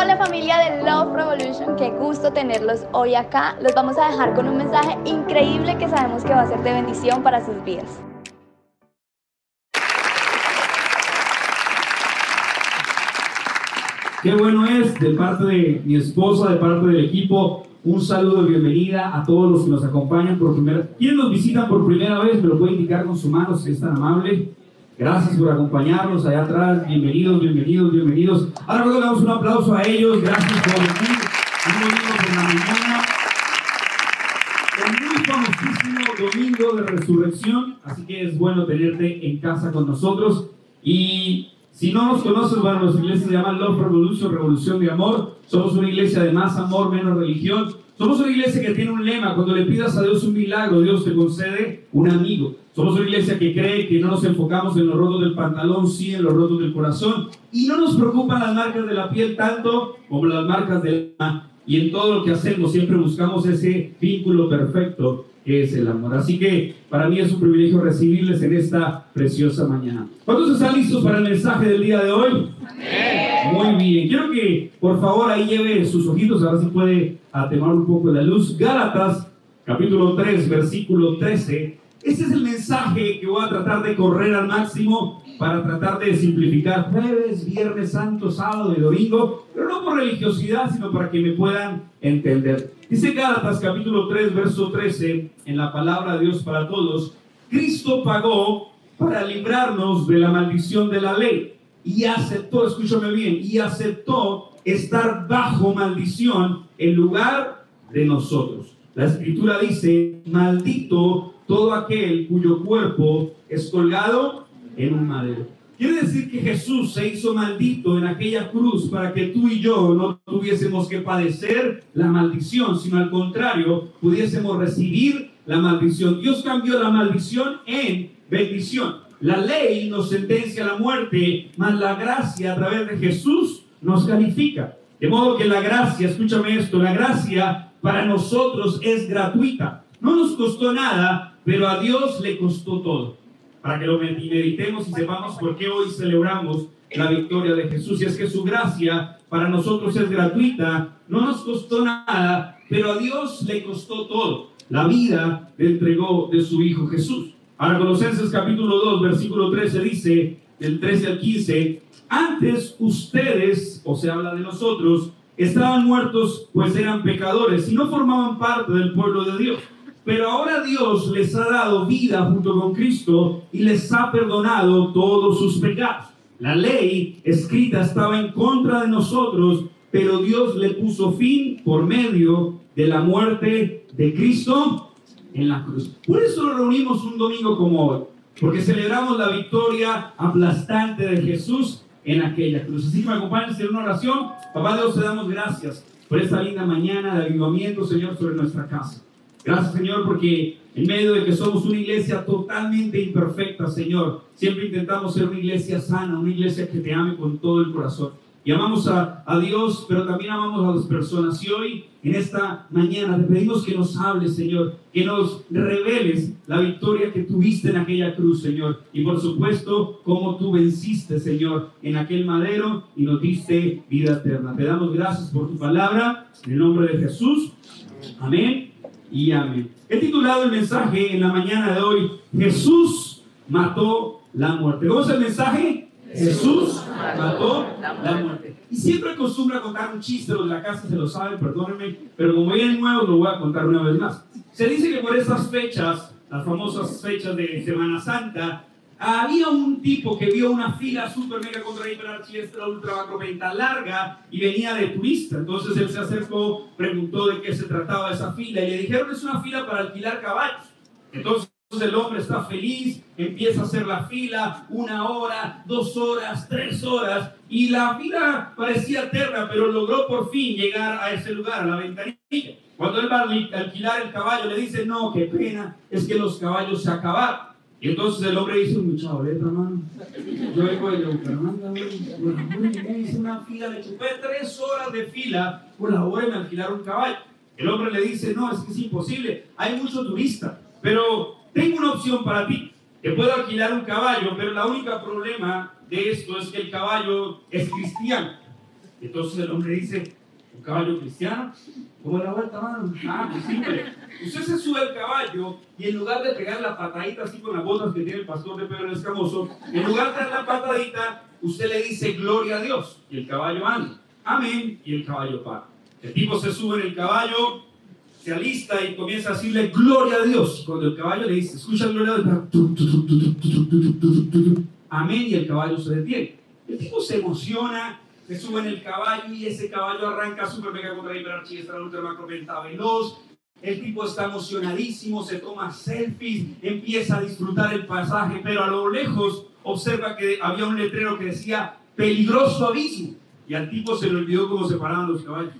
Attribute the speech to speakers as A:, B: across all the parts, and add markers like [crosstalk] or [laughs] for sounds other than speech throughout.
A: Hola familia de Love Revolution, qué gusto tenerlos hoy acá. Los vamos a dejar con un mensaje increíble que sabemos que va a ser de bendición para sus vidas.
B: Qué bueno es de parte de mi esposa, de parte del equipo, un saludo de bienvenida a todos los que nos acompañan por primera vez. ¿Quiénes nos visitan por primera vez? Me lo puede indicar con su mano si es tan amable. Gracias por acompañarnos allá atrás. Bienvenidos, bienvenidos, bienvenidos. Ahora luego le damos un aplauso a ellos. Gracias por venir. Un domingo por la mañana. El muy famosísimo domingo de resurrección. Así que es bueno tenerte en casa con nosotros. Y si no nos conoces, bueno, nuestra iglesia se llama Love Revolution, Revolución de Amor. Somos una iglesia de más amor, menos religión. Somos una iglesia que tiene un lema, cuando le pidas a Dios un milagro, Dios te concede un amigo. Somos una iglesia que cree que no nos enfocamos en los rotos del pantalón, sí en los rotos del corazón. Y no nos preocupan las marcas de la piel tanto como las marcas del alma. Y en todo lo que hacemos siempre buscamos ese vínculo perfecto que es el amor. Así que para mí es un privilegio recibirles en esta preciosa mañana. ¿Cuántos están listos para el mensaje del día de hoy? Muy bien. Quiero que por favor ahí lleve sus ojitos, a ver si puede atenuar un poco la luz. Gálatas, capítulo 3, versículo 13. Este es el mensaje que voy a tratar de correr al máximo para tratar de simplificar jueves, viernes santo, sábado y domingo, pero no por religiosidad, sino para que me puedan entender. Dice Gálatas capítulo 3, verso 13, en la palabra de Dios para todos, Cristo pagó para librarnos de la maldición de la ley y aceptó, escúchame bien, y aceptó estar bajo maldición en lugar de nosotros. La escritura dice, maldito todo aquel cuyo cuerpo es colgado en un madero. Quiere decir que Jesús se hizo maldito en aquella cruz para que tú y yo no tuviésemos que padecer la maldición, sino al contrario, pudiésemos recibir la maldición. Dios cambió la maldición en bendición. La ley nos sentencia a la muerte, mas la gracia a través de Jesús nos califica. De modo que la gracia, escúchame esto, la gracia para nosotros es gratuita. No nos costó nada, pero a Dios le costó todo. Para que lo meditemos y sepamos por qué hoy celebramos la victoria de Jesús. Y es que su gracia para nosotros es gratuita, no nos costó nada, pero a Dios le costó todo. La vida le entregó de su Hijo Jesús. Ahora Colosenses capítulo 2, versículo 13 dice, del 13 al 15, antes ustedes, o se habla de nosotros, estaban muertos pues eran pecadores y no formaban parte del pueblo de Dios. Pero ahora Dios les ha dado vida junto con Cristo y les ha perdonado todos sus pecados. La ley escrita estaba en contra de nosotros, pero Dios le puso fin por medio de la muerte de Cristo en la cruz. Por eso nos reunimos un domingo como hoy, porque celebramos la victoria aplastante de Jesús en aquella cruz. Así que me en una oración. Papá Dios, te damos gracias por esta linda mañana de avivamiento, Señor, sobre nuestra casa. Gracias, Señor, porque en medio de que somos una iglesia totalmente imperfecta, Señor, siempre intentamos ser una iglesia sana, una iglesia que te ame con todo el corazón. Y amamos a, a, Dios, pero también amamos a las personas. Y hoy, en esta mañana, te pedimos que nos hables, Señor, que nos reveles la victoria que tuviste en aquella cruz, Señor. Y por supuesto, cómo tú venciste, Señor, en aquel madero y nos diste vida eterna. Te damos gracias por tu palabra, en el nombre de Jesús. Amén y amén. He titulado el mensaje en la mañana de hoy, Jesús mató la muerte. ¿Cómo es el mensaje? Jesús mató la muerte. Y siempre acostumbro a contar un chiste, los de la casa se lo saben, perdónenme, pero como vienen nuevos lo voy a contar una vez más. Se dice que por estas fechas, las famosas fechas de Semana Santa, había un tipo que vio una fila super mega contra hiper archiestra ultra macropenta larga y venía de turista. Entonces él se acercó, preguntó de qué se trataba esa fila y le dijeron es una fila para alquilar caballos. Entonces el hombre está feliz, empieza a hacer la fila, una hora, dos horas, tres horas, y la fila parecía eterna, pero logró por fin llegar a ese lugar, a la ventanilla. Cuando él va a alquilar el caballo, le dice, no, qué pena, es que los caballos se acabaron. Y entonces el hombre dice, mucha boleta, mano. Yo vengo de Bucaramanga, me hice una fila, le chupé tres horas de fila por la hora de alquilar un caballo. El hombre le dice, no, es que es imposible, hay mucho turista, pero tengo una opción para ti. Te puedo alquilar un caballo, pero la única problema de esto es que el caballo es cristiano. Entonces el hombre dice, ¿un caballo cristiano? ¿Cómo la vuelta, mano? Ah, pues simple. Usted se sube al caballo y en lugar de pegar la patadita así con las botas que tiene el pastor de Pedro Escamoso, en lugar de dar la patadita, usted le dice gloria a Dios y el caballo anda. Amén y el caballo para. El tipo se sube en el caballo, se alista y comienza a decirle gloria a Dios. Cuando el caballo le dice, escucha gloria a Dios, amén y el caballo se detiene. El tipo se emociona, se sube en el caballo y ese caballo arranca súper mega contra la hiperarchía, ultra macro veloz. El tipo está emocionadísimo, se toma selfies, empieza a disfrutar el pasaje, pero a lo lejos observa que había un letrero que decía peligroso abismo. Y al tipo se le olvidó cómo se paraban los caballos.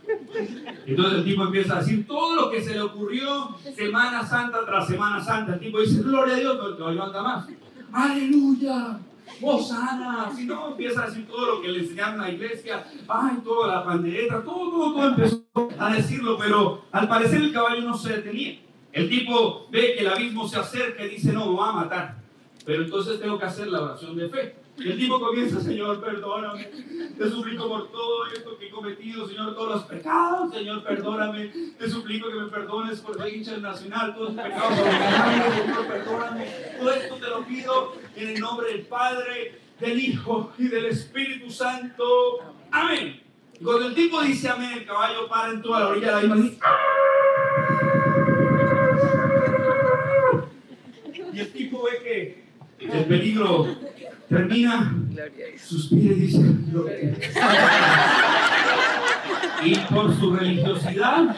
B: Entonces el tipo empieza a decir todo lo que se le ocurrió Semana Santa tras Semana Santa. El tipo dice, gloria a Dios, el caballo anda más. Aleluya, Osana. Si no, empieza a decir todo lo que le enseñaron en la iglesia. Ay, toda la pandereta, todo, todo, todo empezó a decirlo, pero al parecer el caballo no se detenía. El tipo ve que el abismo se acerca y dice, no, me va a matar. Pero entonces tengo que hacer la oración de fe. Y el tipo comienza, Señor, perdóname. Te suplico por todo esto que he cometido, Señor, todos los pecados. Señor, perdóname. Te suplico que me perdones por la hincha nacional, todos los pecados. Señor, perdóname. Todo esto te lo pido en el nombre del Padre, del Hijo y del Espíritu Santo. Amén. Y cuando el tipo dice amén, el caballo para en toda la orilla de la isla. Y el tipo ve que el peligro termina, suspira y dice, y por su religiosidad,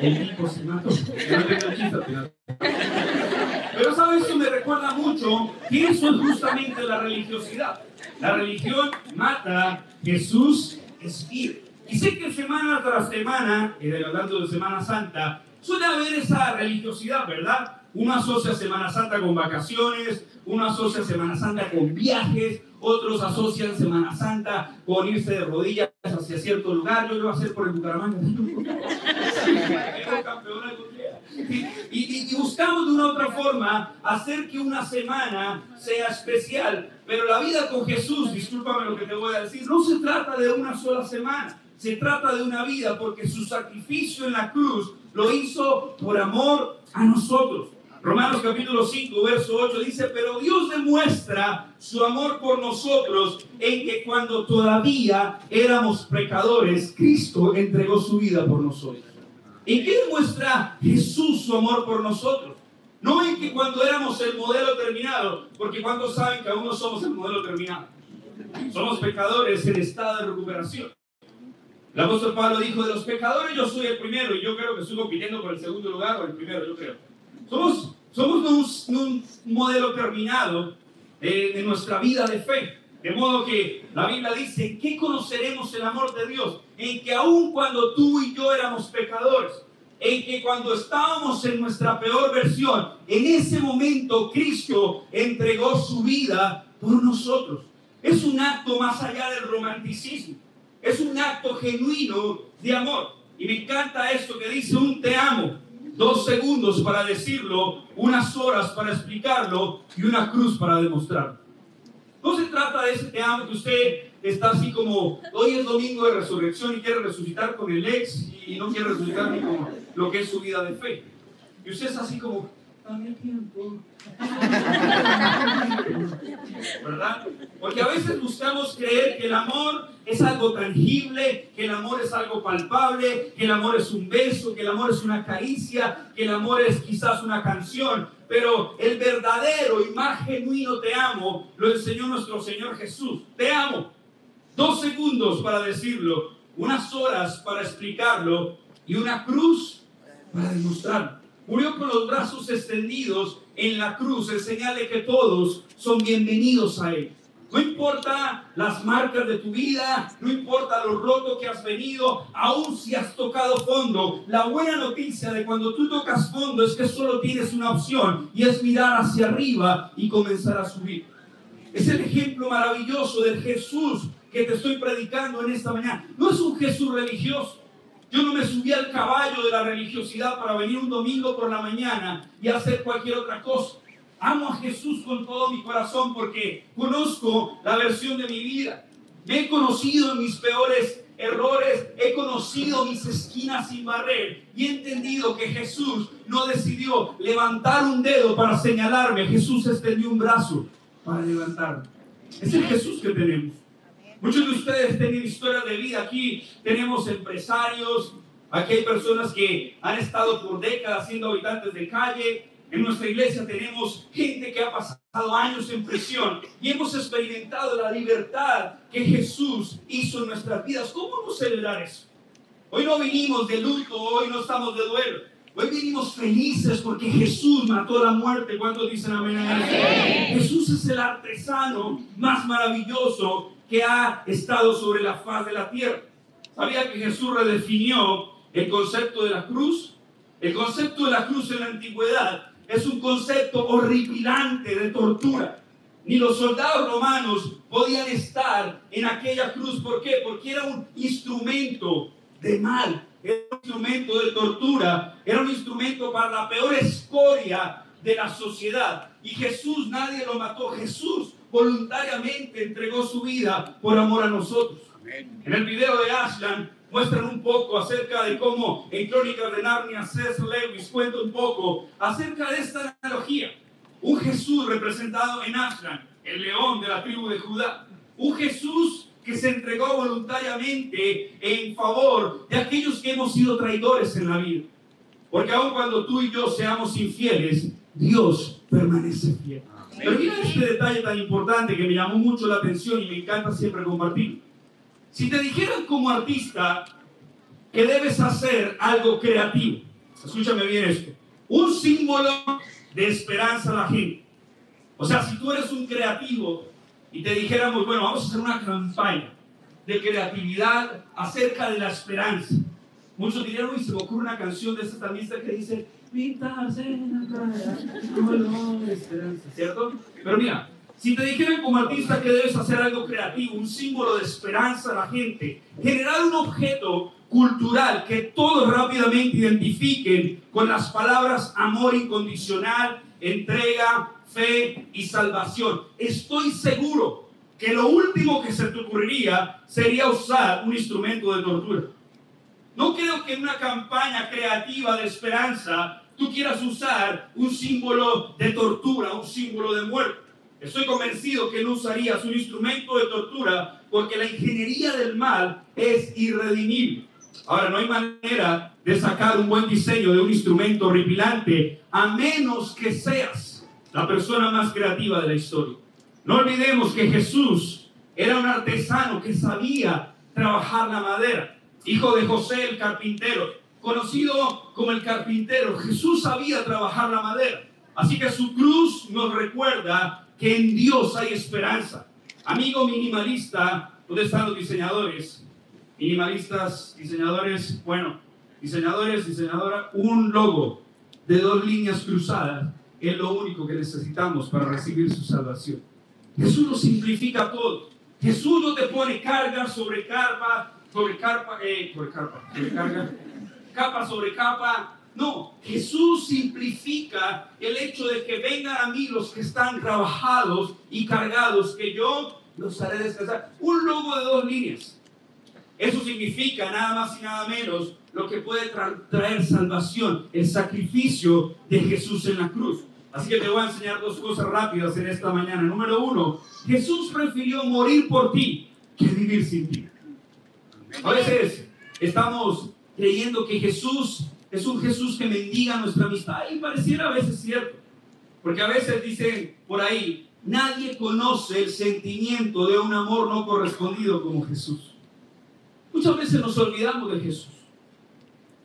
B: el tipo se mató. Pero sabes, eso me recuerda mucho que eso es justamente la religiosidad. La religión mata, Jesús es fiel. Y sé que semana tras semana, y hablando de Semana Santa, suele haber esa religiosidad, ¿verdad? Uno asocia Semana Santa con vacaciones, uno asocia Semana Santa con viajes, otros asocian Semana Santa con irse de rodillas hacia cierto lugar. Yo lo voy a hacer por el Bucaramanga. [laughs] y, y, buscamos de una otra forma hacer que una semana sea especial. Pero la vida con Jesús, discúlpame lo que te voy a decir, no se trata de una sola semana. Se trata de una vida porque su sacrificio en la cruz lo hizo por amor a nosotros. Romanos capítulo 5, verso 8 dice, pero Dios demuestra su amor por nosotros en que cuando todavía éramos pecadores, Cristo entregó su vida por nosotros. ¿En qué demuestra Jesús su amor por nosotros? No en que cuando éramos el modelo terminado, porque cuando saben que aún no somos el modelo terminado. Somos pecadores en estado de recuperación. El apóstol Pablo dijo, de los pecadores yo soy el primero y yo creo que estoy compitiendo por el segundo lugar o el primero, yo creo. Somos, somos un, modelo terminado de, de nuestra vida de fe. De modo que la Biblia dice, ¿qué conoceremos el amor de Dios? En que aun cuando tú y yo éramos pecadores, en que cuando estábamos en nuestra peor versión, en ese momento Cristo entregó su vida por nosotros. Es un acto más allá del romanticismo, es un acto genuino de amor. Y me encanta esto que dice un te amo dos segundos para decirlo, unas horas para explicarlo y una cruz para demostrarlo. No se trata de ese te amo que usted está así como, hoy es domingo de resurrección y quiere resucitar con el ex y no quiere resucitar ni con lo que es su vida de fe. Y usted es así como, ¿Verdad? Porque a veces buscamos creer que el amor es algo tangible, que el amor es algo palpable, que el amor es un beso, que el amor es una caricia, que el amor es quizás una canción. Pero el verdadero y más genuino te amo lo enseñó nuestro Señor Jesús. Te amo. Dos segundos para decirlo, unas horas para explicarlo y una cruz para demostrarlo. Murió con los brazos extendidos en la cruz, en señal de que todos son bienvenidos a Él. No importa las marcas de tu vida, no importa lo roto que has venido, aún si has tocado fondo. La buena noticia de cuando tú tocas fondo es que solo tienes una opción y es mirar hacia arriba y comenzar a subir. Es el ejemplo maravilloso del Jesús que te estoy predicando en esta mañana. No es un Jesús religioso. Yo no me subí al caballo de la religiosidad para venir un domingo por la mañana y hacer cualquier otra cosa. Amo a Jesús con todo mi corazón porque conozco la versión de mi vida. Me he conocido mis peores errores, he conocido mis esquinas sin barrer y he entendido que Jesús no decidió levantar un dedo para señalarme, Jesús extendió un brazo para levantarme. Es el Jesús que tenemos. Muchos de ustedes tienen historias de vida. Aquí tenemos empresarios, aquí hay personas que han estado por décadas siendo habitantes de calle, en nuestra iglesia tenemos gente que ha pasado años en prisión y hemos experimentado la libertad que Jesús hizo en nuestras vidas. ¿Cómo no celebrar eso? Hoy no vinimos de luto, hoy no estamos de duelo. Hoy vinimos felices porque Jesús mató la muerte. ¿Cuántos dicen amén? amén? Jesús es el artesano más maravilloso que ha estado sobre la faz de la tierra. ¿Sabía que Jesús redefinió el concepto de la cruz? El concepto de la cruz en la antigüedad es un concepto horripilante de tortura. Ni los soldados romanos podían estar en aquella cruz. ¿Por qué? Porque era un instrumento de mal, era un instrumento de tortura, era un instrumento para la peor escoria de la sociedad. Y Jesús, nadie lo mató. Jesús voluntariamente entregó su vida por amor a nosotros. En el video de Ashland muestran un poco acerca de cómo en Crónicas de Narnia César Lewis cuenta un poco acerca de esta analogía. Un Jesús representado en Aslan, el león de la tribu de Judá. Un Jesús que se entregó voluntariamente en favor de aquellos que hemos sido traidores en la vida. Porque aun cuando tú y yo seamos infieles, Dios permanece fiel. Pero mira este detalle tan importante que me llamó mucho la atención y me encanta siempre compartir. Si te dijeran como artista que debes hacer algo creativo, escúchame bien esto, un símbolo de esperanza a la gente. O sea, si tú eres un creativo y te dijéramos, bueno, vamos a hacer una campaña de creatividad acerca de la esperanza. Muchos dirían, uy, se me ocurre una canción de esta talista que dice, pintas en la cara, esperanza, ¿cierto? Pero mira, si te dijeran como artista que debes hacer algo creativo, un símbolo de esperanza a la gente, generar un objeto cultural que todos rápidamente identifiquen con las palabras amor incondicional, entrega, fe y salvación. Estoy seguro que lo último que se te ocurriría sería usar un instrumento de tortura. No creo que en una campaña creativa de esperanza tú quieras usar un símbolo de tortura, un símbolo de muerte. Estoy convencido que no usarías un instrumento de tortura porque la ingeniería del mal es irredimible. Ahora, no hay manera de sacar un buen diseño de un instrumento horripilante a menos que seas la persona más creativa de la historia. No olvidemos que Jesús era un artesano que sabía trabajar la madera, hijo de José el carpintero, conocido como el carpintero. Jesús sabía trabajar la madera. Así que su cruz nos recuerda que en Dios hay esperanza. Amigo minimalista, ¿dónde están los diseñadores? Minimalistas, diseñadores, bueno, diseñadores, diseñadora, un logo de dos líneas cruzadas es lo único que necesitamos para recibir su salvación. Jesús lo simplifica todo. Jesús no te pone carga sobre carpa, sobre carpa, eh, sobre carpa, sobre carga, capa sobre capa, no, Jesús simplifica el hecho de que vengan a mí los que están trabajados y cargados, que yo los haré descansar. Un logo de dos líneas. Eso significa nada más y nada menos lo que puede traer salvación, el sacrificio de Jesús en la cruz. Así que te voy a enseñar dos cosas rápidas en esta mañana. Número uno, Jesús prefirió morir por ti que vivir sin ti. A veces estamos creyendo que Jesús es un Jesús que mendiga nuestra amistad. Y pareciera a veces cierto. Porque a veces dicen por ahí, nadie conoce el sentimiento de un amor no correspondido como Jesús. Muchas veces nos olvidamos de Jesús.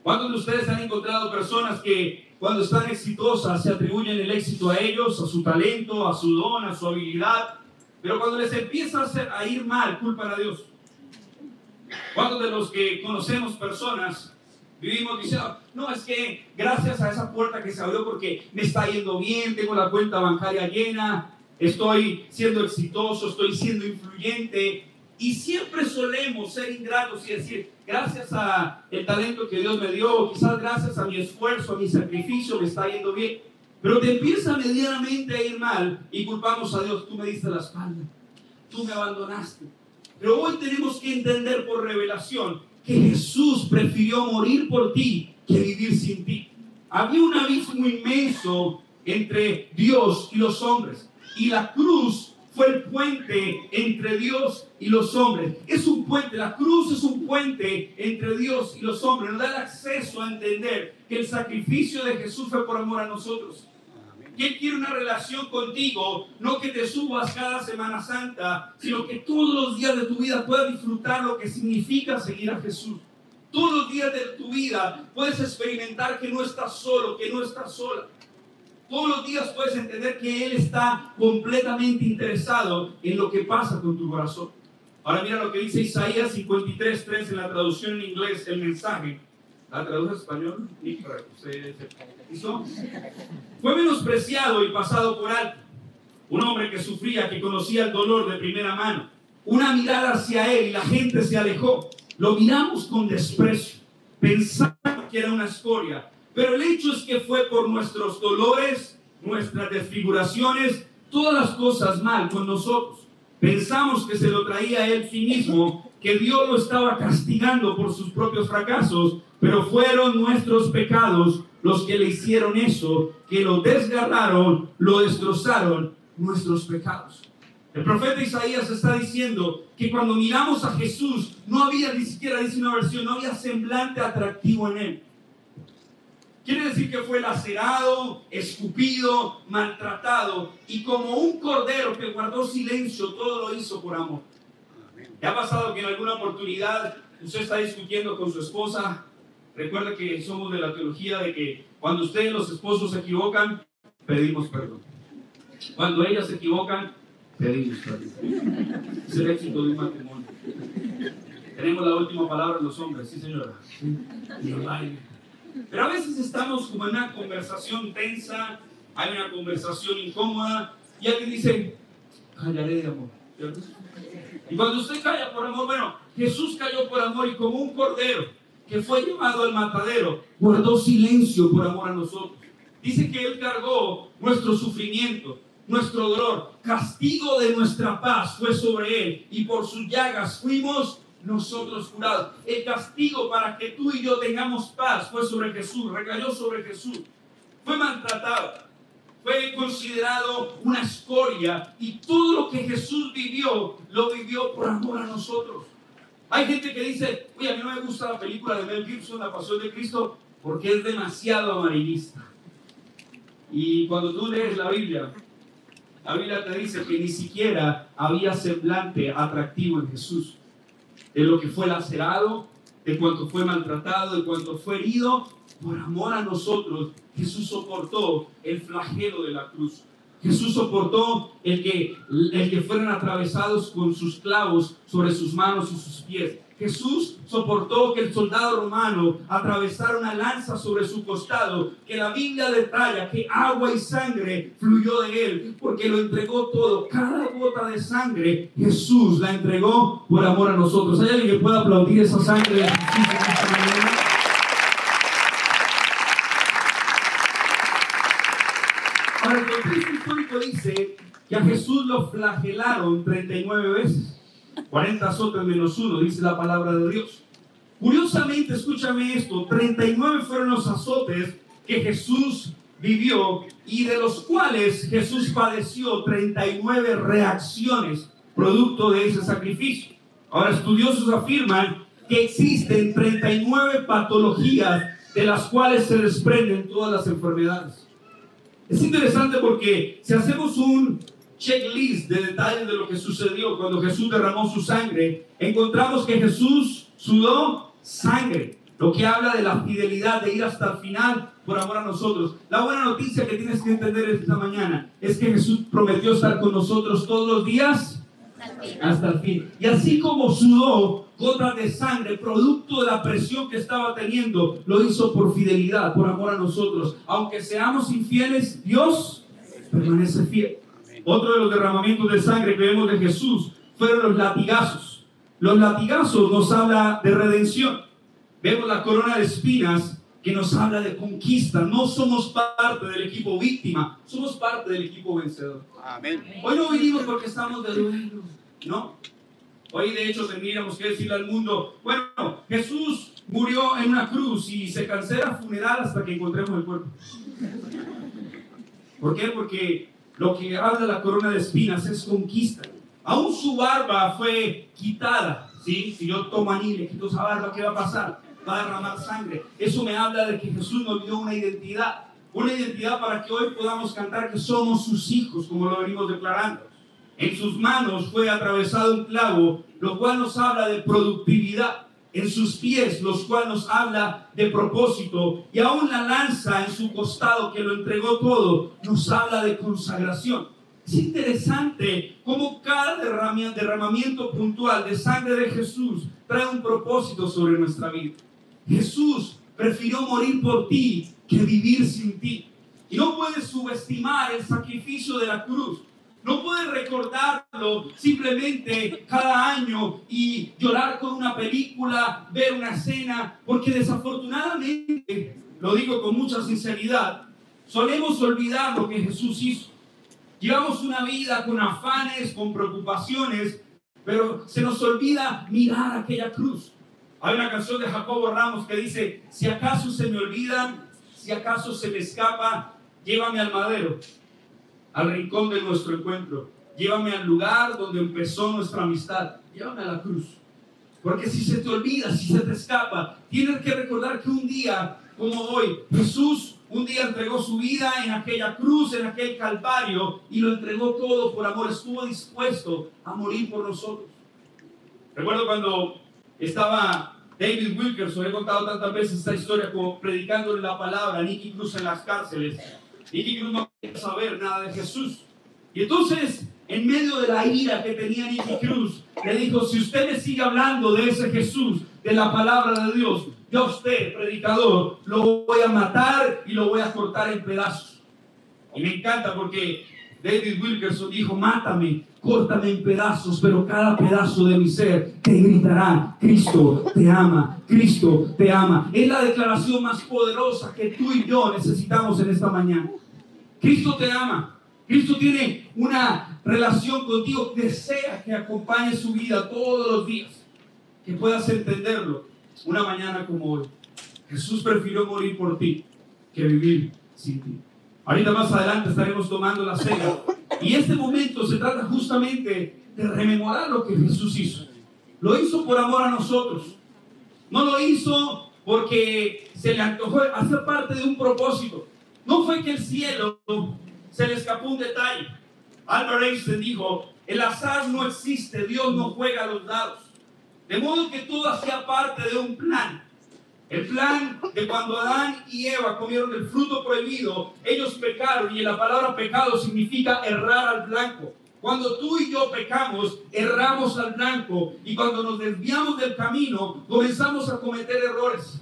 B: ¿Cuántos de ustedes han encontrado personas que cuando están exitosas se atribuyen el éxito a ellos, a su talento, a su don, a su habilidad? Pero cuando les empieza a ir mal, culpan a Dios. ¿Cuántos de los que conocemos personas Vivimos diciendo, no, es que gracias a esa puerta que se abrió porque me está yendo bien, tengo la cuenta bancaria llena, estoy siendo exitoso, estoy siendo influyente. Y siempre solemos ser ingratos y decir, gracias a el talento que Dios me dio, quizás gracias a mi esfuerzo, a mi sacrificio, me está yendo bien. Pero te empieza medianamente a ir mal y culpamos a Dios, tú me diste la espalda, tú me abandonaste, Pero hoy tenemos que entender por revelación que Jesús prefirió morir por ti que vivir sin ti. Había un abismo inmenso entre Dios y los hombres. Y la cruz fue el puente entre Dios y los hombres. Es un puente, la cruz es un puente entre Dios y los hombres. Nos da el acceso a entender que el sacrificio de Jesús fue por amor a nosotros. Que Él quiere una relación contigo, no que te subas cada Semana Santa, sino que todos los días de tu vida puedas disfrutar lo que significa seguir a Jesús. Todos los días de tu vida puedes experimentar que no estás solo, que no estás sola. Todos los días puedes entender que Él está completamente interesado en lo que pasa con tu corazón. Ahora mira lo que dice Isaías 53, 3 en la traducción en inglés, el mensaje. ¿La traduce español? Fue menospreciado y pasado por alto. Un hombre que sufría, que conocía el dolor de primera mano. Una mirada hacia él y la gente se alejó. Lo miramos con desprecio. Pensamos que era una escoria. Pero el hecho es que fue por nuestros dolores, nuestras desfiguraciones, todas las cosas mal con nosotros. Pensamos que se lo traía él sí mismo, que Dios lo estaba castigando por sus propios fracasos, pero fueron nuestros pecados los que le hicieron eso, que lo desgarraron, lo destrozaron, nuestros pecados. El profeta Isaías está diciendo que cuando miramos a Jesús, no había ni siquiera, dice una versión, no había semblante atractivo en él. Quiere decir que fue lacerado, escupido, maltratado y como un cordero que guardó silencio, todo lo hizo por amor. ¿Te ha pasado que en alguna oportunidad usted está discutiendo con su esposa? Recuerda que somos de la teología de que cuando ustedes los esposos se equivocan, pedimos perdón. Cuando ellas se equivocan, pedimos perdón. Es el éxito de un matrimonio. Tenemos la última palabra los hombres, sí señora. Pero a veces estamos como en una conversación tensa, hay una conversación incómoda y alguien dice, callaré de amor. Y cuando usted calla por amor, bueno, Jesús cayó por amor y como un cordero que fue llevado al matadero, guardó silencio por amor a nosotros. Dice que Él cargó nuestro sufrimiento, nuestro dolor, castigo de nuestra paz fue sobre Él y por sus llagas fuimos nosotros curados. El castigo para que tú y yo tengamos paz fue sobre Jesús, recayó sobre Jesús. Fue maltratado, fue considerado una escoria y todo lo que Jesús vivió, lo vivió por amor a nosotros. Hay gente que dice, oye, a mí no me gusta la película de Mel Gibson, La Pasión de Cristo, porque es demasiado amarillista. Y cuando tú lees la Biblia, la Biblia te dice que ni siquiera había semblante atractivo en Jesús de lo que fue lacerado, de cuanto fue maltratado, de cuanto fue herido, por amor a nosotros, Jesús soportó el flagelo de la cruz. Jesús soportó el que, el que fueran atravesados con sus clavos sobre sus manos y sus pies. Jesús soportó que el soldado romano atravesara una lanza sobre su costado, que la Biblia detalla que agua y sangre fluyó de él, porque lo entregó todo. Cada gota de sangre Jesús la entregó por amor a nosotros. ¿Hay alguien que pueda aplaudir esa sangre de Jesús Ahora, el dice que a Jesús lo flagelaron 39 veces. 40 azotes menos uno, dice la palabra de Dios. Curiosamente, escúchame esto, 39 fueron los azotes que Jesús vivió y de los cuales Jesús padeció 39 reacciones producto de ese sacrificio. Ahora, estudiosos afirman que existen 39 patologías de las cuales se desprenden todas las enfermedades. Es interesante porque si hacemos un checklist de detalles de lo que sucedió cuando Jesús derramó su sangre, encontramos que Jesús sudó sangre, lo que habla de la fidelidad de ir hasta el final por amor a nosotros. La buena noticia que tienes que entender esta mañana es que Jesús prometió estar con nosotros todos los días hasta el fin. Y así como sudó gotas de sangre, producto de la presión que estaba teniendo, lo hizo por fidelidad, por amor a nosotros. Aunque seamos infieles, Dios permanece fiel. Otro de los derramamientos de sangre que vemos de Jesús fueron los latigazos. Los latigazos nos habla de redención. Vemos la corona de espinas que nos habla de conquista. No somos parte del equipo víctima, somos parte del equipo vencedor. Amén. Hoy no vinimos porque estamos de duelo, no. Hoy de hecho tendríamos que decirle al mundo, bueno, Jesús murió en una cruz y se cancela funeral hasta que encontremos el cuerpo. ¿Por qué? Porque lo que habla la corona de espinas es conquista. Aún su barba fue quitada. ¿sí? Si yo tomo anillo le quito esa barba, ¿qué va a pasar? Va a derramar sangre. Eso me habla de que Jesús nos dio una identidad. Una identidad para que hoy podamos cantar que somos sus hijos, como lo venimos declarando. En sus manos fue atravesado un clavo, lo cual nos habla de productividad en sus pies, los cuales nos habla de propósito, y aún la lanza en su costado que lo entregó todo, nos habla de consagración. Es interesante cómo cada derramamiento puntual de sangre de Jesús trae un propósito sobre nuestra vida. Jesús prefirió morir por ti que vivir sin ti. Y no puedes subestimar el sacrificio de la cruz. No puedes recordarlo simplemente cada año y llorar con una película, ver una escena, porque desafortunadamente, lo digo con mucha sinceridad, solemos olvidar lo que Jesús hizo. Llevamos una vida con afanes, con preocupaciones, pero se nos olvida mirar aquella cruz. Hay una canción de Jacobo Ramos que dice, si acaso se me olvida, si acaso se me escapa, llévame al madero al rincón de nuestro encuentro. Llévame al lugar donde empezó nuestra amistad. Llévame a la cruz. Porque si se te olvida, si se te escapa, tienes que recordar que un día como hoy, Jesús un día entregó su vida en aquella cruz, en aquel calvario, y lo entregó todo por amor. Estuvo dispuesto a morir por nosotros. Recuerdo cuando estaba David Wilkerson, he contado tantas veces esta historia como predicándole la palabra a Nicky Cruz en las cárceles. Nicky Cruz no quería saber nada de Jesús. Y entonces, en medio de la ira que tenía Nicky Cruz, le dijo, si usted me sigue hablando de ese Jesús, de la palabra de Dios, yo a usted, predicador, lo voy a matar y lo voy a cortar en pedazos. Y me encanta porque David Wilkerson dijo, mátame, córtame en pedazos, pero cada pedazo de mi ser te gritará, Cristo te ama, Cristo te ama. Es la declaración más poderosa que tú y yo necesitamos en esta mañana. Cristo te ama. Cristo tiene una relación contigo, desea que acompañe su vida todos los días, que puedas entenderlo una mañana como hoy. Jesús prefirió morir por ti que vivir sin ti. Ahorita más adelante estaremos tomando la cena. Y este momento se trata justamente de rememorar lo que Jesús hizo. Lo hizo por amor a nosotros. No lo hizo porque se le antojó hacer parte de un propósito. No fue que el cielo se le escapó un detalle. Albert Einstein dijo, el azar no existe, Dios no juega a los dados. De modo que todo hacía parte de un plan. El plan de cuando Adán y Eva comieron el fruto prohibido, ellos pecaron y la palabra pecado significa errar al blanco. Cuando tú y yo pecamos, erramos al blanco y cuando nos desviamos del camino, comenzamos a cometer errores.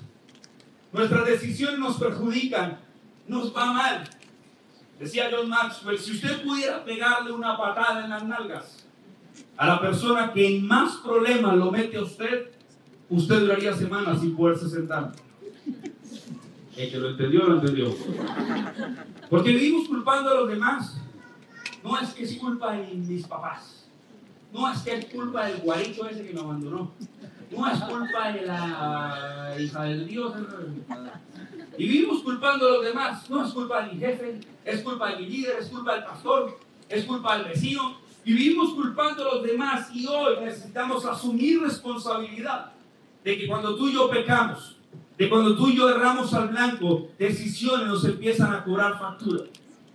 B: Nuestras decisiones nos perjudican, nos va mal. Decía John Maxwell, si usted pudiera pegarle una patada en las nalgas a la persona que en más problemas lo mete a usted, usted duraría semanas sin poderse sentar. El que lo entendió, lo entendió. Porque vivimos culpando a los demás. No es que es culpa de mis papás. No es que es culpa del guaricho ese que me abandonó. No es culpa de la hija del Dios. Y vivimos culpando a los demás. No es culpa de mi jefe, es culpa de mi líder, es culpa del pastor, es culpa del vecino. Y vivimos culpando a los demás y hoy necesitamos asumir responsabilidad de que cuando tú y yo pecamos, de cuando tú y yo erramos al blanco, decisiones nos empiezan a cobrar factura.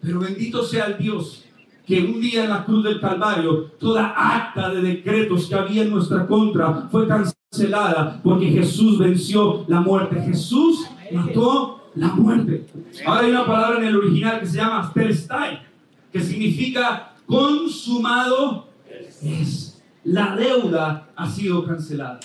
B: Pero bendito sea el Dios que un día en la cruz del Calvario toda acta de decretos que había en nuestra contra fue cancelada porque Jesús venció la muerte. Jesús mató la muerte. Ahora hay una palabra en el original que se llama Telestai, que significa consumado es. La deuda ha sido cancelada.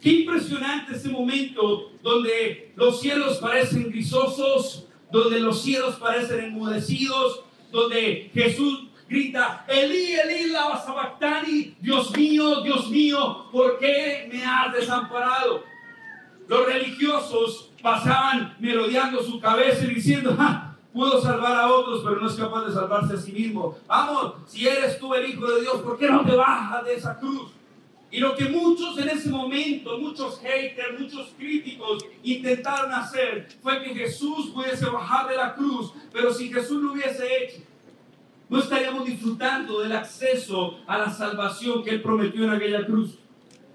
B: Qué impresionante ese momento donde los cielos parecen grisosos, donde los cielos parecen enmudecidos, donde Jesús grita, Elí, Elí, sabactani, Dios mío, Dios mío, ¿por qué me has desamparado? Los religiosos pasaban merodeando su cabeza y diciendo, ah, puedo salvar a otros, pero no es capaz de salvarse a sí mismo. Vamos, si eres tú el Hijo de Dios, ¿por qué no te bajas de esa cruz? Y lo que muchos en ese momento, muchos haters, muchos críticos intentaron hacer fue que Jesús pudiese bajar de la cruz, pero si Jesús lo hubiese hecho, no estaríamos disfrutando del acceso a la salvación que Él prometió en aquella cruz.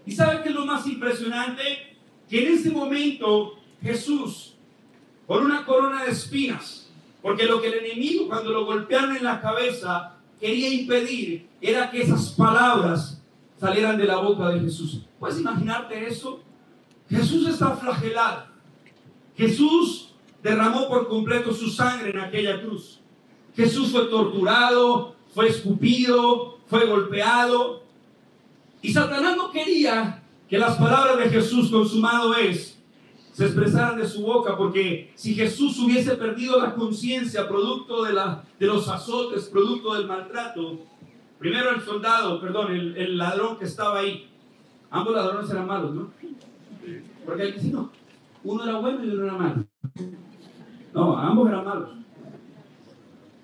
B: ¿Y saben qué es lo más impresionante? Que en ese momento Jesús, con una corona de espinas, porque lo que el enemigo cuando lo golpearon en la cabeza quería impedir era que esas palabras salieran de la boca de Jesús. ¿Puedes imaginarte eso? Jesús está flagelado. Jesús derramó por completo su sangre en aquella cruz. Jesús fue torturado, fue escupido, fue golpeado. Y Satanás no quería que las palabras de Jesús consumado es se expresaran de su boca, porque si Jesús hubiese perdido la conciencia producto de, la, de los azotes, producto del maltrato, primero el soldado, perdón, el, el ladrón que estaba ahí, ambos ladrones eran malos, ¿no? Porque el no, uno era bueno y uno era malo. No, ambos eran malos.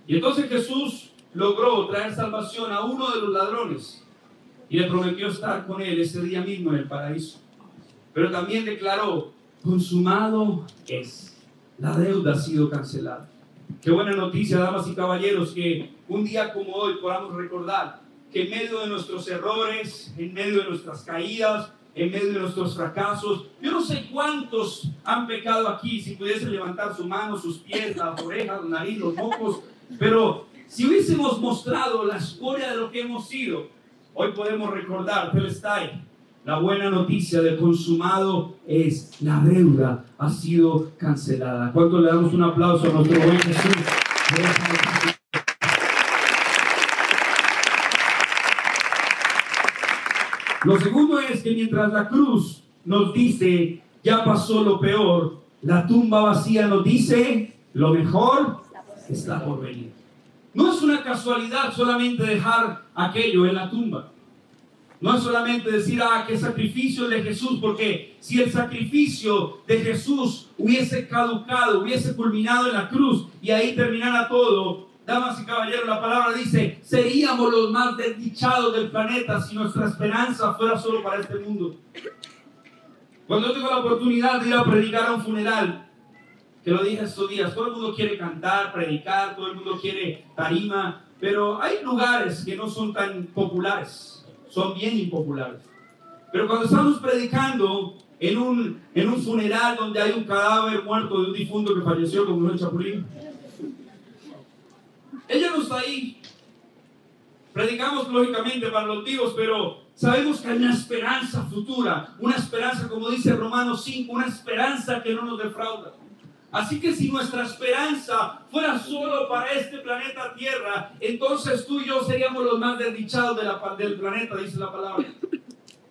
B: Y entonces Jesús logró traer salvación a uno de los ladrones y le prometió estar con él ese día mismo en el paraíso. Pero también declaró, consumado es, la deuda ha sido cancelada. Qué buena noticia, damas y caballeros, que un día como hoy podamos recordar que en medio de nuestros errores, en medio de nuestras caídas, en medio de nuestros fracasos. Yo no sé cuántos han pecado aquí, si pudiesen levantar su mano, sus pies, las orejas, la nariz, los mocos, pero si hubiésemos mostrado la historia de lo que hemos sido, hoy podemos recordar, ahí. La buena noticia del consumado es la deuda ha sido cancelada. ¿Cuánto le damos un aplauso a nuestro buen Jesús? Lo segundo es que mientras la cruz nos dice, ya pasó lo peor, la tumba vacía nos dice, lo mejor está por venir. No es una casualidad solamente dejar aquello en la tumba. No es solamente decir, ah, qué sacrificio de Jesús, porque si el sacrificio de Jesús hubiese caducado, hubiese culminado en la cruz y ahí terminara todo, damas y caballeros, la palabra dice, seríamos los más desdichados del planeta si nuestra esperanza fuera solo para este mundo. Cuando yo tengo la oportunidad de ir a predicar a un funeral, que lo dije estos días, todo el mundo quiere cantar, predicar, todo el mundo quiere tarima, pero hay lugares que no son tan populares, son bien impopulares. Pero cuando estamos predicando en un, en un funeral donde hay un cadáver muerto de un difunto que falleció como un chapulín, ella no está ahí. Predicamos lógicamente para los vivos, pero sabemos que hay una esperanza futura, una esperanza, como dice Romanos 5, una esperanza que no nos defrauda. Así que si nuestra esperanza fuera solo para este planeta Tierra, entonces tú y yo seríamos los más desdichados de la, del planeta, dice la palabra.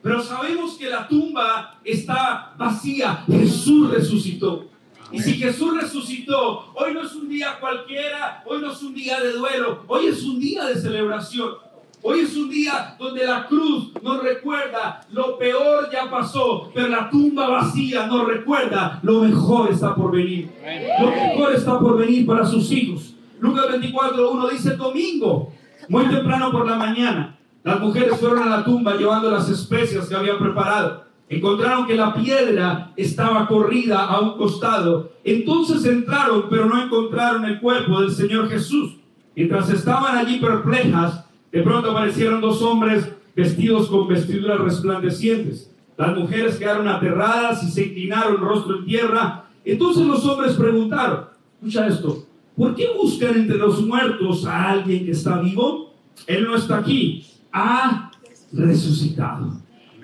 B: Pero sabemos que la tumba está vacía. Jesús resucitó. Y si Jesús resucitó, hoy no es un día cualquiera, hoy no es un día de duelo, hoy es un día de celebración. Hoy es un día donde la cruz nos recuerda lo peor ya pasó, pero la tumba vacía nos recuerda lo mejor está por venir. Lo mejor está por venir para sus hijos. Lucas 24, 1 dice domingo, muy temprano por la mañana, las mujeres fueron a la tumba llevando las especias que habían preparado. Encontraron que la piedra estaba corrida a un costado. Entonces entraron, pero no encontraron el cuerpo del Señor Jesús. Mientras estaban allí perplejas, de pronto aparecieron dos hombres vestidos con vestiduras resplandecientes. Las mujeres quedaron aterradas y se inclinaron rostro en tierra. Entonces los hombres preguntaron, escucha esto, ¿por qué buscan entre los muertos a alguien que está vivo? Él no está aquí, ha resucitado.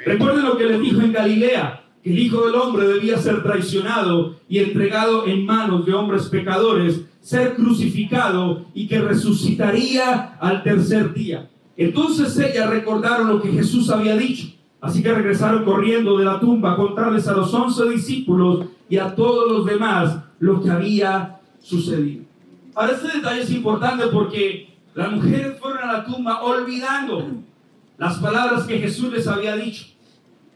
B: Recuerden lo que les dijo en Galilea, que el Hijo del Hombre debía ser traicionado y entregado en manos de hombres pecadores, ser crucificado y que resucitaría al tercer día. Entonces ellas recordaron lo que Jesús había dicho. Así que regresaron corriendo de la tumba a contarles a los once discípulos y a todos los demás lo que había sucedido. Ahora este detalle es importante porque las mujeres fueron a la tumba olvidando las palabras que Jesús les había dicho.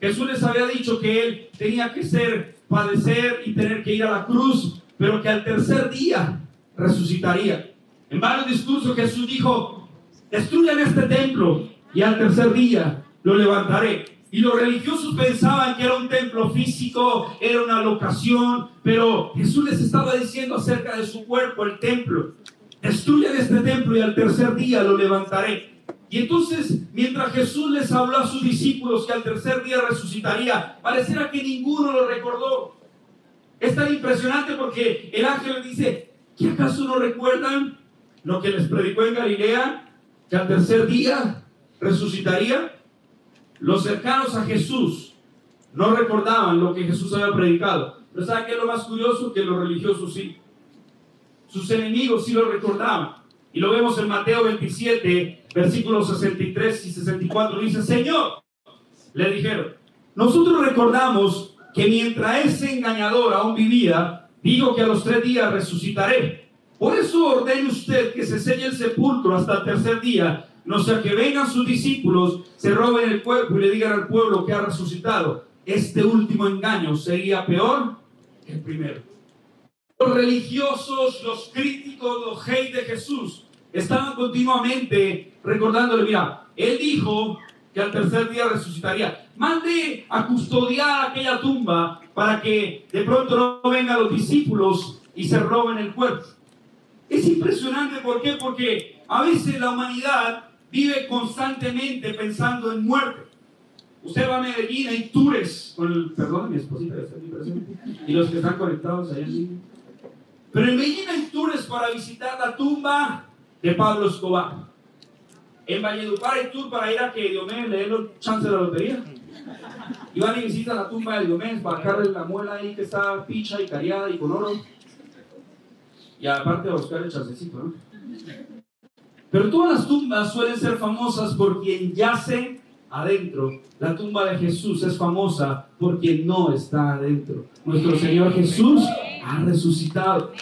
B: Jesús les había dicho que él tenía que ser, padecer y tener que ir a la cruz, pero que al tercer día resucitaría. En varios discursos Jesús dijo, destruyan este templo y al tercer día lo levantaré. Y los religiosos pensaban que era un templo físico, era una locación, pero Jesús les estaba diciendo acerca de su cuerpo, el templo. Destruyan este templo y al tercer día lo levantaré. Y entonces, mientras Jesús les habló a sus discípulos que al tercer día resucitaría, pareciera que ninguno lo recordó. Es tan impresionante porque el ángel dice, ¿qué acaso no recuerdan lo que les predicó en Galilea? Que al tercer día resucitaría. Los cercanos a Jesús no recordaban lo que Jesús había predicado. Pero ¿saben qué es lo más curioso? Que los religiosos sí. Sus enemigos sí lo recordaban. Y lo vemos en Mateo 27, versículos 63 y 64. Dice, Señor, le dijeron, nosotros recordamos que mientras ese engañador aún vivía, dijo que a los tres días resucitaré. Por eso ordene usted que se selle el sepulcro hasta el tercer día no sea que vengan sus discípulos, se roben el cuerpo y le digan al pueblo que ha resucitado. Este último engaño sería peor que el primero. Los religiosos, los críticos, los hate de Jesús estaban continuamente recordándole, mira, él dijo que al tercer día resucitaría. Mande a custodiar aquella tumba para que de pronto no vengan los discípulos y se roben el cuerpo. Es impresionante, ¿por qué? Porque a veces la humanidad vive constantemente pensando en muerte. Usted va a Medellín, hay tours, con el, perdón, mi esposita, y los que están conectados allá en Pero en Medellín hay tours para visitar la tumba de Pablo Escobar. En Valledupar hay tour para ir a que Diomedes le dé los chances de la lotería. Y van y visitan la tumba de Diomedes, bajarle la muela ahí que está picha y cariada y con oro. Y aparte a buscar el chancecito, ¿no? Pero todas las tumbas suelen ser famosas por quien yace adentro. La tumba de Jesús es famosa por quien no está adentro. Nuestro Señor Jesús ha resucitado.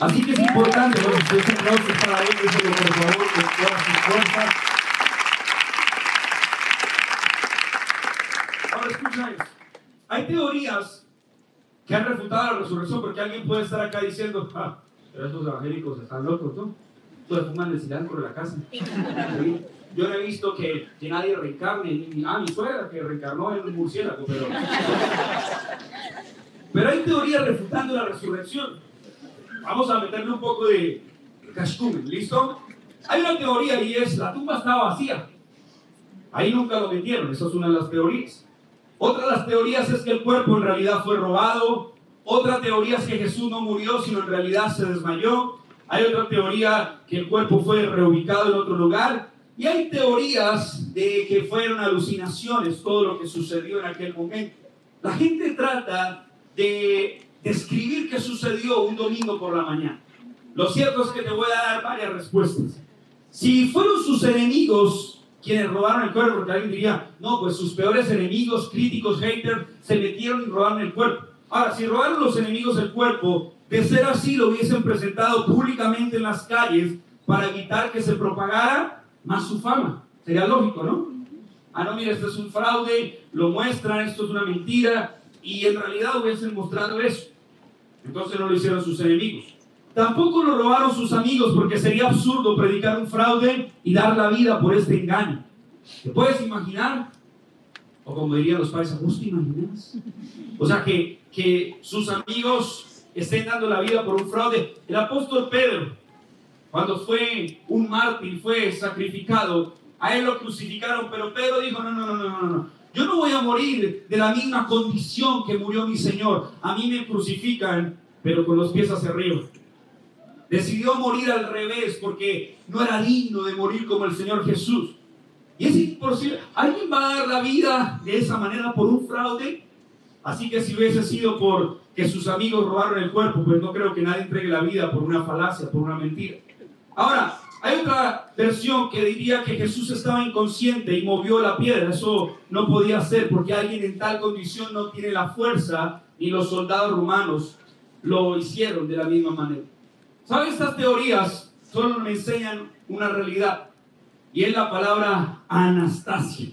B: Así que es importante, bueno, ustedes aplausos para él, por favor, con todas sus fuerzas. Ahora escucha esto. Hay teorías que han refutado la resurrección, porque alguien puede estar acá diciendo, ah, pero estos evangélicos están locos, ¿no? de fuman el cilantro de la casa. Yo no he visto que, que nadie reencarne, ni, ah, mi suegra que reencarnó en un murciélago, pero... [laughs] Pero hay teorías refutando la resurrección. Vamos a meterle un poco de cascumen, ¿listo? Hay una teoría y es, la tumba estaba vacía. Ahí nunca lo metieron, esa es una de las teorías. Otra de las teorías es que el cuerpo en realidad fue robado. Otra teoría es que Jesús no murió, sino en realidad se desmayó. Hay otra teoría que el cuerpo fue reubicado en otro lugar. Y hay teorías de que fueron alucinaciones todo lo que sucedió en aquel momento. La gente trata de describir qué sucedió un domingo por la mañana. Lo cierto es que te voy a dar varias respuestas. Si fueron sus enemigos quienes robaron el cuerpo, porque alguien diría, no, pues sus peores enemigos, críticos, haters, se metieron y robaron el cuerpo. Ahora, si robaron los enemigos el cuerpo, de ser así, lo hubiesen presentado públicamente en las calles para evitar que se propagara más su fama. Sería lógico, ¿no? Ah, no, mira, esto es un fraude, lo muestran, esto es una mentira, y en realidad hubiesen mostrado eso. Entonces no lo hicieron sus enemigos. Tampoco lo robaron sus amigos, porque sería absurdo predicar un fraude y dar la vida por este engaño. ¿Te puedes imaginar? O como dirían los países, ¿vos te imaginas? O sea, que, que sus amigos estén dando la vida por un fraude. El apóstol Pedro, cuando fue un mártir, fue sacrificado, a él lo crucificaron, pero Pedro dijo, no, no, no, no, no, no. Yo no voy a morir de la misma condición que murió mi Señor. A mí me crucifican, pero con los pies hacia arriba. Decidió morir al revés porque no era digno de morir como el Señor Jesús. Y es imposible. ¿Alguien va a dar la vida de esa manera por un fraude? Así que si hubiese sido por que sus amigos robaron el cuerpo, pues no creo que nadie entregue la vida por una falacia, por una mentira. Ahora, hay otra versión que diría que Jesús estaba inconsciente y movió la piedra. Eso no podía ser porque alguien en tal condición no tiene la fuerza y los soldados romanos lo hicieron de la misma manera. ¿Saben? Estas teorías solo me enseñan una realidad y es la palabra Anastasia.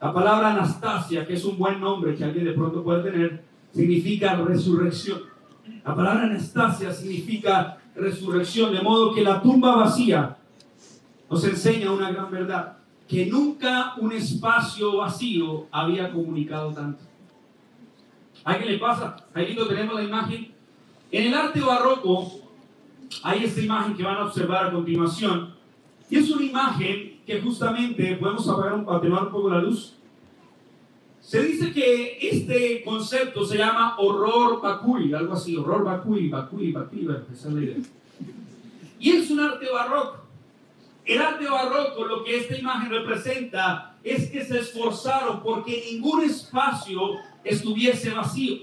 B: La palabra Anastasia, que es un buen nombre que alguien de pronto puede tener, significa resurrección. La palabra Anastasia significa resurrección, de modo que la tumba vacía nos enseña una gran verdad. que nunca un espacio vacío había comunicado tanto. ¿A qué le pasa? Ahí tenemos la imagen. En el arte barroco hay esta imagen que van a observar a continuación. Y es una imagen que justamente podemos apagar un, atenuar un poco la luz. Se dice que este concepto se llama horror Bakui, algo así, horror Bakui, Bakui, Bakui, esa es la idea. Y es un arte barroco. El arte barroco, lo que esta imagen representa, es que se esforzaron porque ningún espacio estuviese vacío.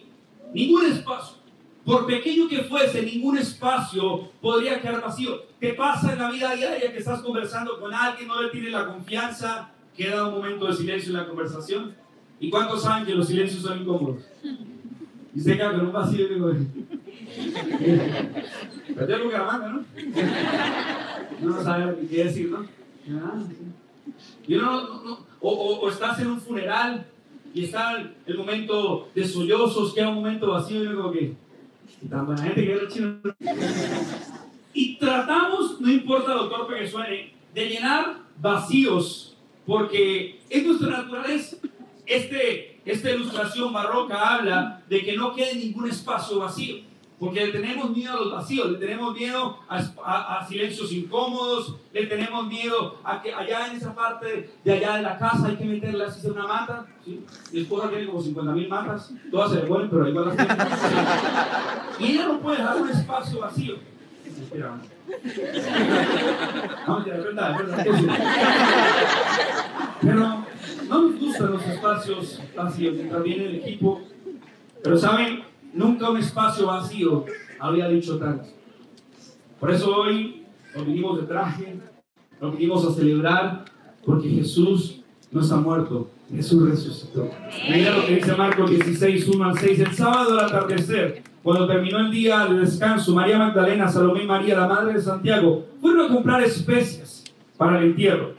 B: Ningún espacio. Por pequeño que fuese, ningún espacio podría quedar vacío. ¿Qué pasa en la vida diaria que estás conversando con alguien, no le tienes la confianza, queda un momento de silencio en la conversación? ¿Y cuántos saben que los silencios son incómodos? Y se queda con un vacío y digo, [laughs] yo manga, ¿no? No sabe qué decir, ¿no? Y no, no, o, o, estás en un funeral y está el momento de sollozos, queda un momento vacío y digo que y tan buena gente que chino. Y tratamos, no importa lo torpe que suene, de llenar vacíos, porque es nuestra naturaleza. Este, esta ilustración barroca habla de que no quede ningún espacio vacío. Porque le tenemos miedo a los vacíos, le tenemos miedo a, silencios incómodos, le tenemos miedo a que allá en esa parte de allá de la casa hay que meterle así una mata. ¿sí? Mi esposa tiene como 50 mil matas, todas se devuelven, pero igual las tiene. [laughs] Y ella no puede dejar un espacio vacío. Espera, no, es verdad, es verdad. Pero no nos gustan los espacios vacíos, mientras viene el equipo. Pero saben, Nunca un espacio vacío había dicho tanto. Por eso hoy nos vinimos de traje, nos vinimos a celebrar, porque Jesús no está muerto, Jesús resucitó. Mira lo que dice Marcos 16, 1 al 6. El sábado al atardecer, cuando terminó el día de descanso, María Magdalena, Salomé y María, la madre de Santiago, fueron a comprar especias para el entierro,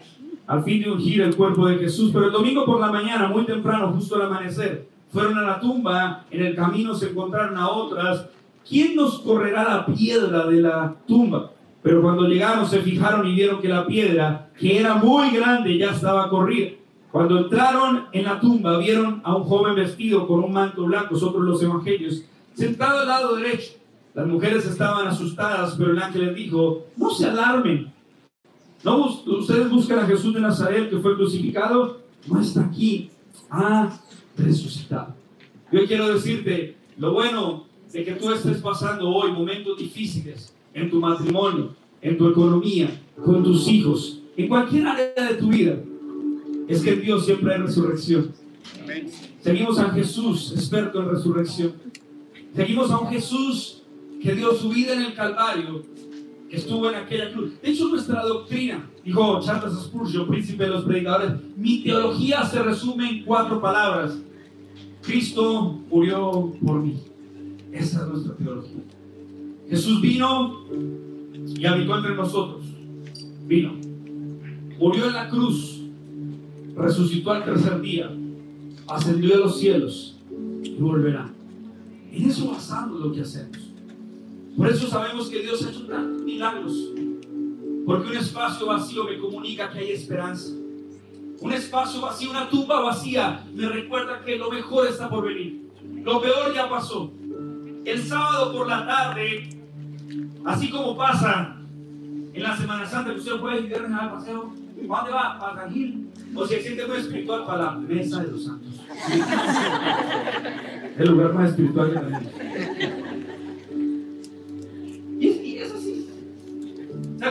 B: al fin de ungir el cuerpo de Jesús. Pero el domingo por la mañana, muy temprano, justo al amanecer, fueron a la tumba, en el camino se encontraron a otras. ¿Quién nos correrá la piedra de la tumba? Pero cuando llegaron se fijaron y vieron que la piedra, que era muy grande, ya estaba corrida. Cuando entraron en la tumba, vieron a un joven vestido con un manto blanco, otros los evangelios, sentado al lado derecho. Las mujeres estaban asustadas, pero el ángel les dijo, no se alarmen. ¿No, ustedes buscan a Jesús de Nazaret que fue crucificado, no está aquí. Ah, resucitado. Yo quiero decirte lo bueno de que tú estés pasando hoy momentos difíciles en tu matrimonio, en tu economía, con tus hijos, en cualquier área de tu vida, es que en Dios siempre hay resurrección. Seguimos a Jesús, experto en resurrección. Seguimos a un Jesús que dio su vida en el Calvario, que estuvo en aquella cruz. De hecho, nuestra doctrina, dijo Charles Spurgeon, príncipe de los predicadores, mi teología se resume en cuatro palabras. Cristo murió por mí. Esa es nuestra teología. Jesús vino y habitó entre nosotros. Vino. Murió en la cruz. Resucitó al tercer día. Ascendió a los cielos y volverá. En eso basamos lo que hacemos. Por eso sabemos que Dios ha hecho milagros. Porque un espacio vacío me comunica que hay esperanza. Un espacio vacío, una tumba vacía, me recuerda que lo mejor está por venir. Lo peor ya pasó. El sábado por la tarde, así como pasa en la Semana Santa, que usted puede ir al paseo. ¿Dónde va? ¿Para Gil? O se siente muy espiritual para la mesa de los santos. [laughs] El lugar más espiritual que tenemos. Y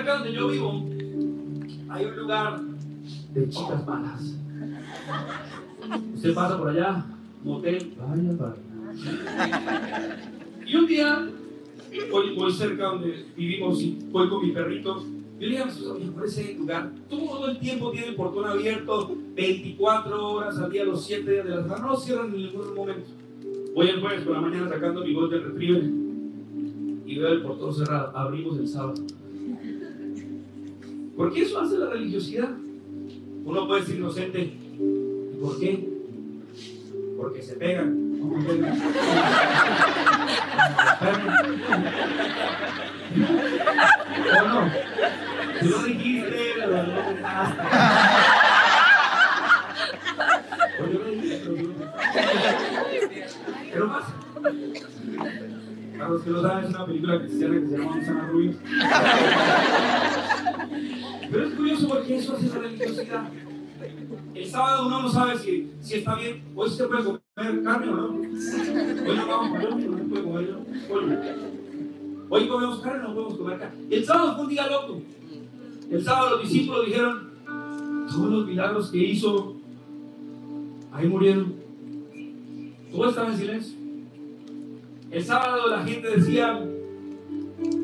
B: Cerca donde yo vivo, hay un lugar de chicas malas. Usted pasa por allá, motel, vaya, vaya. Y un día, voy, voy cerca donde vivimos y voy con mi perrito. Yo le dije a mis amigos, por ese lugar, todo el tiempo tiene el portón abierto, 24 horas al día, los 7 días de la semana, no lo cierran en ningún momento. Voy el jueves por la mañana sacando mi de retriever y veo el portón cerrado. Abrimos el sábado. Porque eso hace la religiosidad. Uno puede ser inocente. ¿Y por qué? Porque se pegan. No, no? Tú pues lo dijiste, pero no lo pero pasa. Para los que lo saben, es una película cristiana que se llama Susana Rubio. Pero es curioso porque eso hace la religiosidad. El sábado uno no sabe si, si está bien, hoy se puede comer carne o no. Hoy no vamos a comer, no puede comer. Hoy comemos carne, no podemos comer carne. El sábado fue un día loco. El sábado los discípulos dijeron, todos los milagros que hizo, ahí murieron. Todo estaba en silencio. El sábado la gente decía,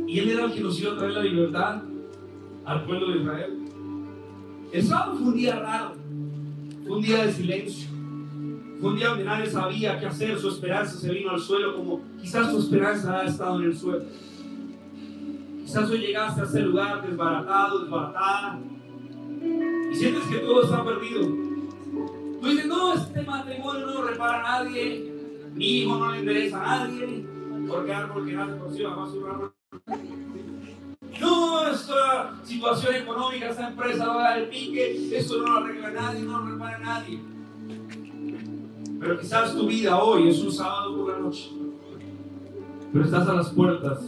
B: y él era el que nos iba a traer la libertad al pueblo de Israel. El sábado fue un día raro, fue un día de silencio, fue un día donde nadie sabía qué hacer, su esperanza se vino al suelo como quizás su esperanza ha estado en el suelo. Quizás hoy llegaste a ese lugar desbaratado, desbaratada, y sientes que todo está perdido. Tú dices, no, este matrimonio no lo repara a nadie, mi hijo no le interesa a nadie, porque árbol que nace por sí, más un árbol. No, esta situación económica, esta empresa va a dar el pique, esto no lo arregla nadie, no lo repara nadie. Pero quizás tu vida hoy es un sábado por la noche, pero estás a las puertas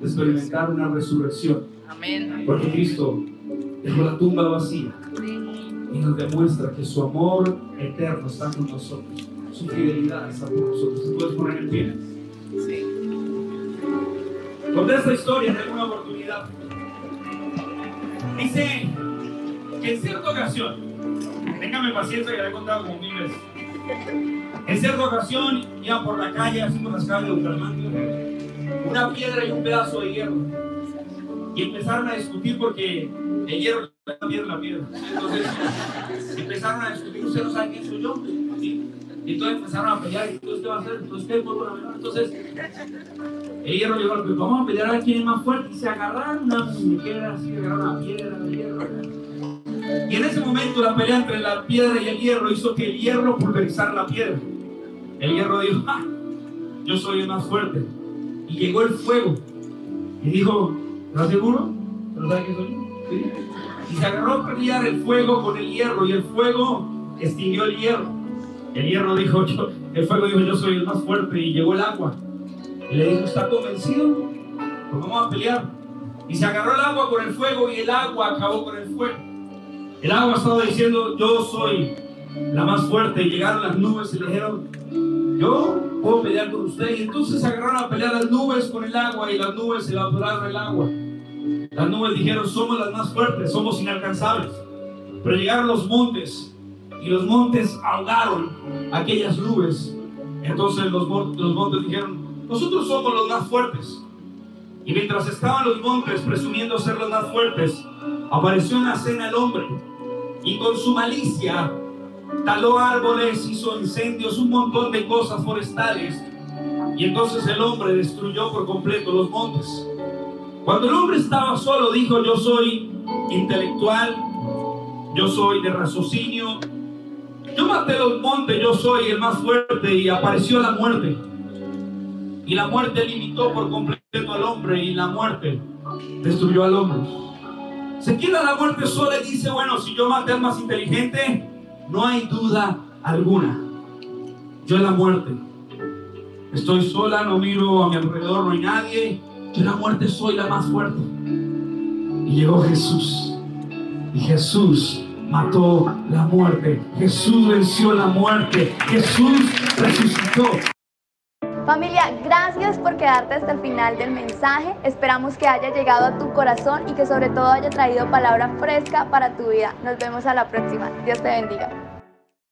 B: de experimentar una resurrección.
C: Amén.
B: Porque Cristo dejó la tumba vacía y nos demuestra que su amor eterno está con nosotros, su fidelidad está con nosotros. ¿Se puedes poner en pie?
C: Sí.
B: Conté esta historia en una oportunidad. Dice que en cierta ocasión, téngame paciencia que la he contado como mil veces. En cierta ocasión iban por la calle, por las calles de Bucaramanga, una piedra y un pedazo de hierro. Y empezaron a discutir porque el hierro le da piedra la piedra. Entonces empezaron a discutir, usted no sabe quién soy yo. Y entonces empezaron a pelear, entonces qué va a hacer, entonces qué Pues, bueno, Entonces el hierro llegó, pues vamos a pelear a ver quién es más fuerte. Y se agarraron una muñequera, así agarraron la piedra, el hierro. Y en ese momento la pelea entre la piedra y el hierro hizo que el hierro pulverizara la piedra. El hierro dijo, ¡ah! Yo soy el más fuerte. Y llegó el fuego. Y dijo, ¿estás seguro? ¿Pero sabes quién soy? ¿Sí? Y se agarró a pelear el fuego con el hierro. Y el fuego extinguió el hierro. El hierro dijo, yo, el fuego dijo, yo soy el más fuerte. Y llegó el agua. Y le dijo, ¿está convencido? Pues vamos a pelear. Y se agarró el agua con el fuego y el agua acabó con el fuego. El agua estaba diciendo, yo soy la más fuerte. Y llegaron las nubes y le dijeron, yo puedo pelear con usted. Y entonces se agarraron a pelear las nubes con el agua y las nubes evaporaron el agua. Las nubes dijeron, somos las más fuertes, somos inalcanzables. Pero llegaron los montes y los montes ahogaron aquellas nubes. Entonces los, los montes dijeron, nosotros somos los más fuertes. Y mientras estaban los montes presumiendo ser los más fuertes, apareció en la escena el hombre. Y con su malicia taló árboles, hizo incendios, un montón de cosas forestales. Y entonces el hombre destruyó por completo los montes. Cuando el hombre estaba solo, dijo, yo soy intelectual, yo soy de raciocinio, yo maté los montes, yo soy el más fuerte y apareció la muerte. Y la muerte limitó por completo al hombre y la muerte destruyó al hombre. Se queda la muerte sola y dice, bueno, si yo maté al más inteligente, no hay duda alguna. Yo la muerte. Estoy sola, no miro a mi alrededor, no hay nadie. Yo la muerte soy la más fuerte. Y llegó Jesús. Y Jesús mató la muerte. Jesús venció la muerte. Jesús resucitó.
A: Familia, gracias por quedarte hasta el final del mensaje. Esperamos que haya llegado a tu corazón y que sobre todo haya traído palabra fresca para tu vida. Nos vemos a la próxima. Dios te bendiga.